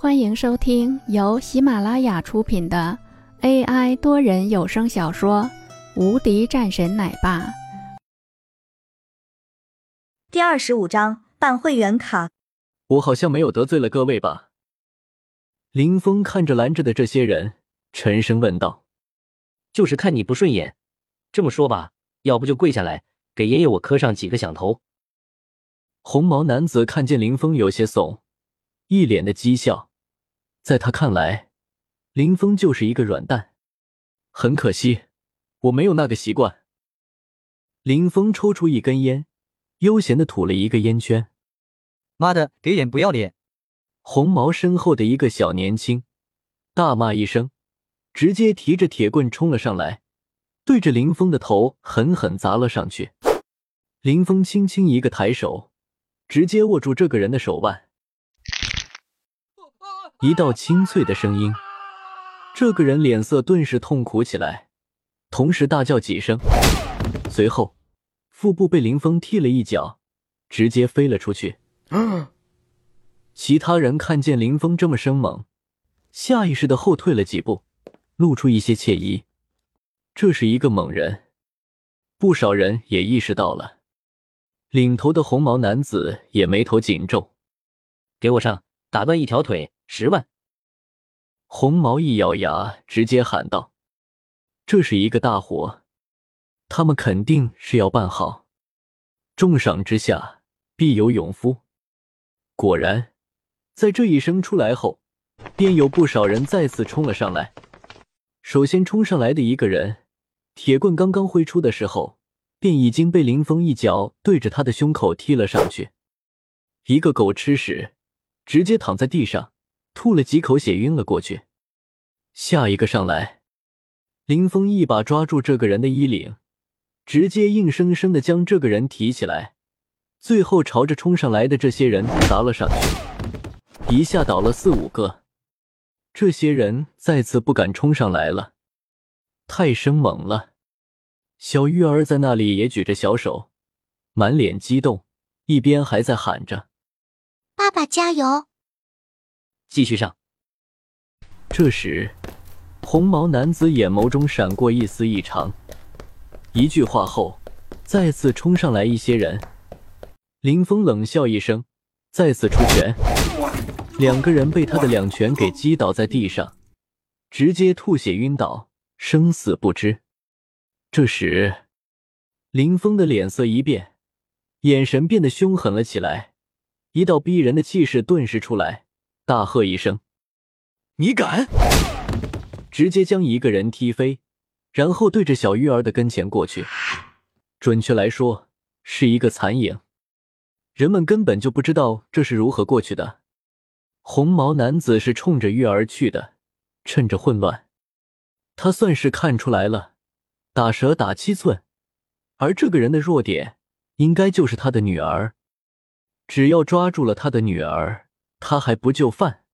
欢迎收听由喜马拉雅出品的 AI 多人有声小说《无敌战神奶爸》第二十五章办会员卡。我好像没有得罪了各位吧？林峰看着拦着的这些人，沉声问道：“就是看你不顺眼。这么说吧，要不就跪下来，给爷爷我磕上几个响头。”红毛男子看见林峰有些怂，一脸的讥笑。在他看来，林峰就是一个软蛋。很可惜，我没有那个习惯。林峰抽出一根烟，悠闲的吐了一个烟圈。妈的，给脸不要脸！红毛身后的一个小年轻大骂一声，直接提着铁棍冲了上来，对着林峰的头狠狠砸了上去。林峰轻轻一个抬手，直接握住这个人的手腕。一道清脆的声音，这个人脸色顿时痛苦起来，同时大叫几声，随后腹部被林峰踢了一脚，直接飞了出去。其他人看见林峰这么生猛，下意识的后退了几步，露出一些惬意。这是一个猛人，不少人也意识到了。领头的红毛男子也眉头紧皱：“给我上，打断一条腿，十万！”红毛一咬牙，直接喊道：“这是一个大活，他们肯定是要办好，重赏之下必有勇夫。”果然，在这一声出来后，便有不少人再次冲了上来。首先冲上来的一个人，铁棍刚刚挥出的时候，便已经被林峰一脚对着他的胸口踢了上去。一个狗吃屎，直接躺在地上，吐了几口血，晕了过去。下一个上来，林峰一把抓住这个人的衣领，直接硬生生的将这个人提起来。最后朝着冲上来的这些人砸了上去，一下倒了四五个。这些人再次不敢冲上来了，太生猛了。小玉儿在那里也举着小手，满脸激动，一边还在喊着：“爸爸加油！”继续上。这时，红毛男子眼眸中闪过一丝异常。一句话后，再次冲上来一些人。林峰冷笑一声，再次出拳，两个人被他的两拳给击倒在地上，直接吐血晕倒，生死不知。这时，林峰的脸色一变，眼神变得凶狠了起来，一道逼人的气势顿时出来，大喝一声：“你敢！”直接将一个人踢飞，然后对着小玉儿的跟前过去，准确来说是一个残影。人们根本就不知道这是如何过去的。红毛男子是冲着玉儿去的，趁着混乱，他算是看出来了，打蛇打七寸，而这个人的弱点应该就是他的女儿。只要抓住了他的女儿，他还不就范？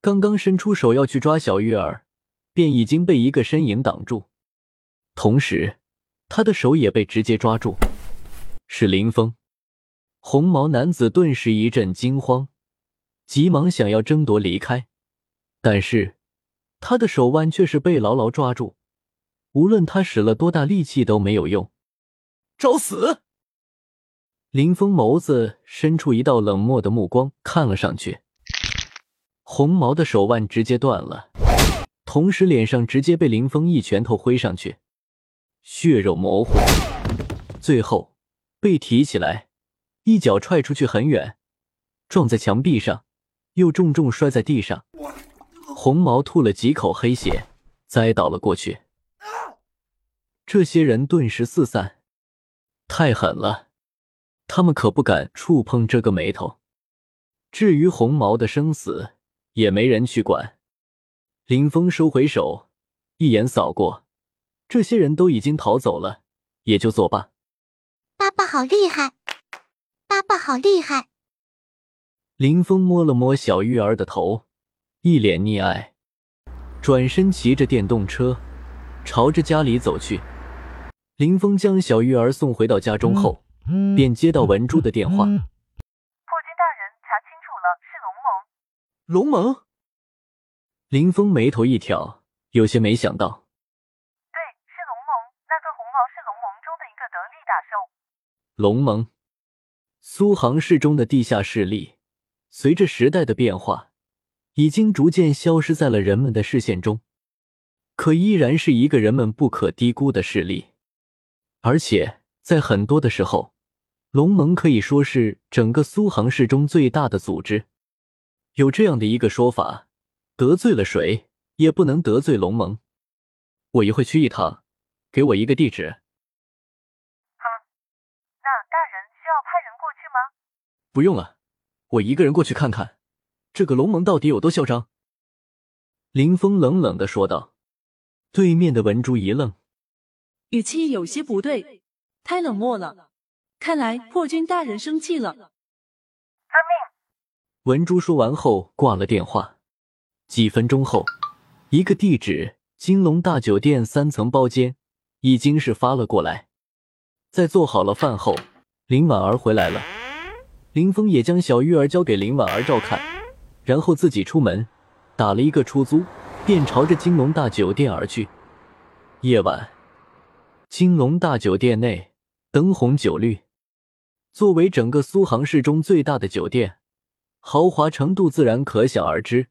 刚刚伸出手要去抓小玉儿，便已经被一个身影挡住，同时他的手也被直接抓住，是林峰。红毛男子顿时一阵惊慌，急忙想要争夺离开，但是他的手腕却是被牢牢抓住，无论他使了多大力气都没有用。找死！林峰眸子伸出一道冷漠的目光看了上去，红毛的手腕直接断了，同时脸上直接被林峰一拳头挥上去，血肉模糊，最后被提起来。一脚踹出去很远，撞在墙壁上，又重重摔在地上。红毛吐了几口黑血，栽倒了过去。这些人顿时四散，太狠了，他们可不敢触碰这个眉头。至于红毛的生死，也没人去管。林峰收回手，一眼扫过，这些人都已经逃走了，也就作罢。爸爸好厉害！爸爸好厉害！林峰摸了摸小玉儿的头，一脸溺爱，转身骑着电动车朝着家里走去。林峰将小玉儿送回到家中后，便接到文珠的电话：“破军大人，查清楚了，是龙蒙。”龙蒙？林峰眉头一挑，有些没想到。对，是龙盟，那个红毛是龙盟中的一个得力打手。龙盟，苏杭市中的地下势力，随着时代的变化，已经逐渐消失在了人们的视线中，可依然是一个人们不可低估的势力。而且在很多的时候，龙盟可以说是整个苏杭市中最大的组织。有这样的一个说法。得罪了谁也不能得罪龙盟。我一会去一趟，给我一个地址。哼，那大人需要派人过去吗？不用了，我一个人过去看看，这个龙盟到底有多嚣张。林峰冷冷的说道。对面的文珠一愣，语气有些不对，太冷漠了。看来破军大人生气了。遵命。文珠说完后挂了电话。几分钟后，一个地址——金龙大酒店三层包间，已经是发了过来。在做好了饭后，林婉儿回来了，林峰也将小玉儿交给林婉儿照看，然后自己出门，打了一个出租，便朝着金龙大酒店而去。夜晚，金龙大酒店内灯红酒绿，作为整个苏杭市中最大的酒店，豪华程度自然可想而知。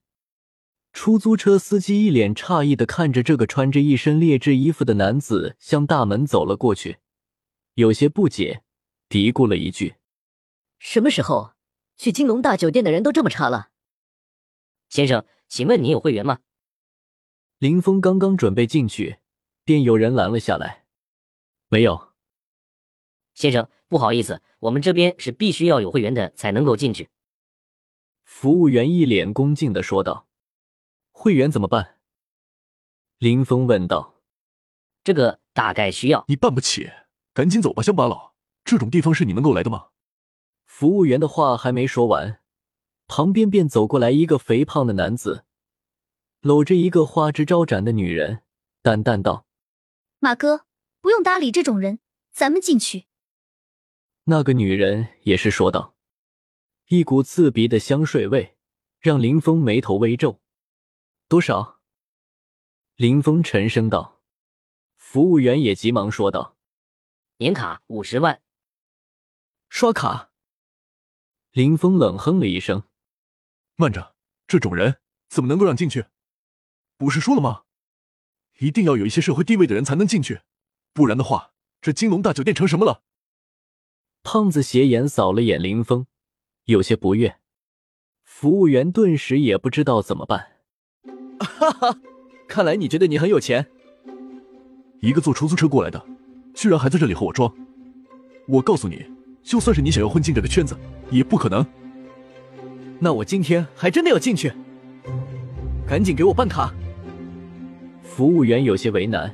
出租车司机一脸诧异的看着这个穿着一身劣质衣服的男子向大门走了过去，有些不解，嘀咕了一句：“什么时候去金龙大酒店的人都这么差了？”先生，请问你有会员吗？林峰刚刚准备进去，便有人拦了下来：“没有。”先生，不好意思，我们这边是必须要有会员的才能够进去。服务员一脸恭敬的说道。会员怎么办？林峰问道。这个大概需要你办不起，赶紧走吧，乡巴佬。这种地方是你能够来的吗？服务员的话还没说完，旁边便走过来一个肥胖的男子，搂着一个花枝招展的女人，淡淡道：“马哥，不用搭理这种人，咱们进去。”那个女人也是说道，一股刺鼻的香水味让林峰眉头微皱。多少？林峰沉声道。服务员也急忙说道：“年卡五十万，刷卡。”林峰冷哼了一声：“慢着，这种人怎么能够让进去？不是说了吗？一定要有一些社会地位的人才能进去，不然的话，这金龙大酒店成什么了？”胖子斜眼扫了眼林峰，有些不悦。服务员顿时也不知道怎么办。哈哈，看来你觉得你很有钱。一个坐出租车过来的，居然还在这里和我装。我告诉你，就算是你想要混进这个圈子，也不可能。那我今天还真的要进去，赶紧给我办卡。服务员有些为难。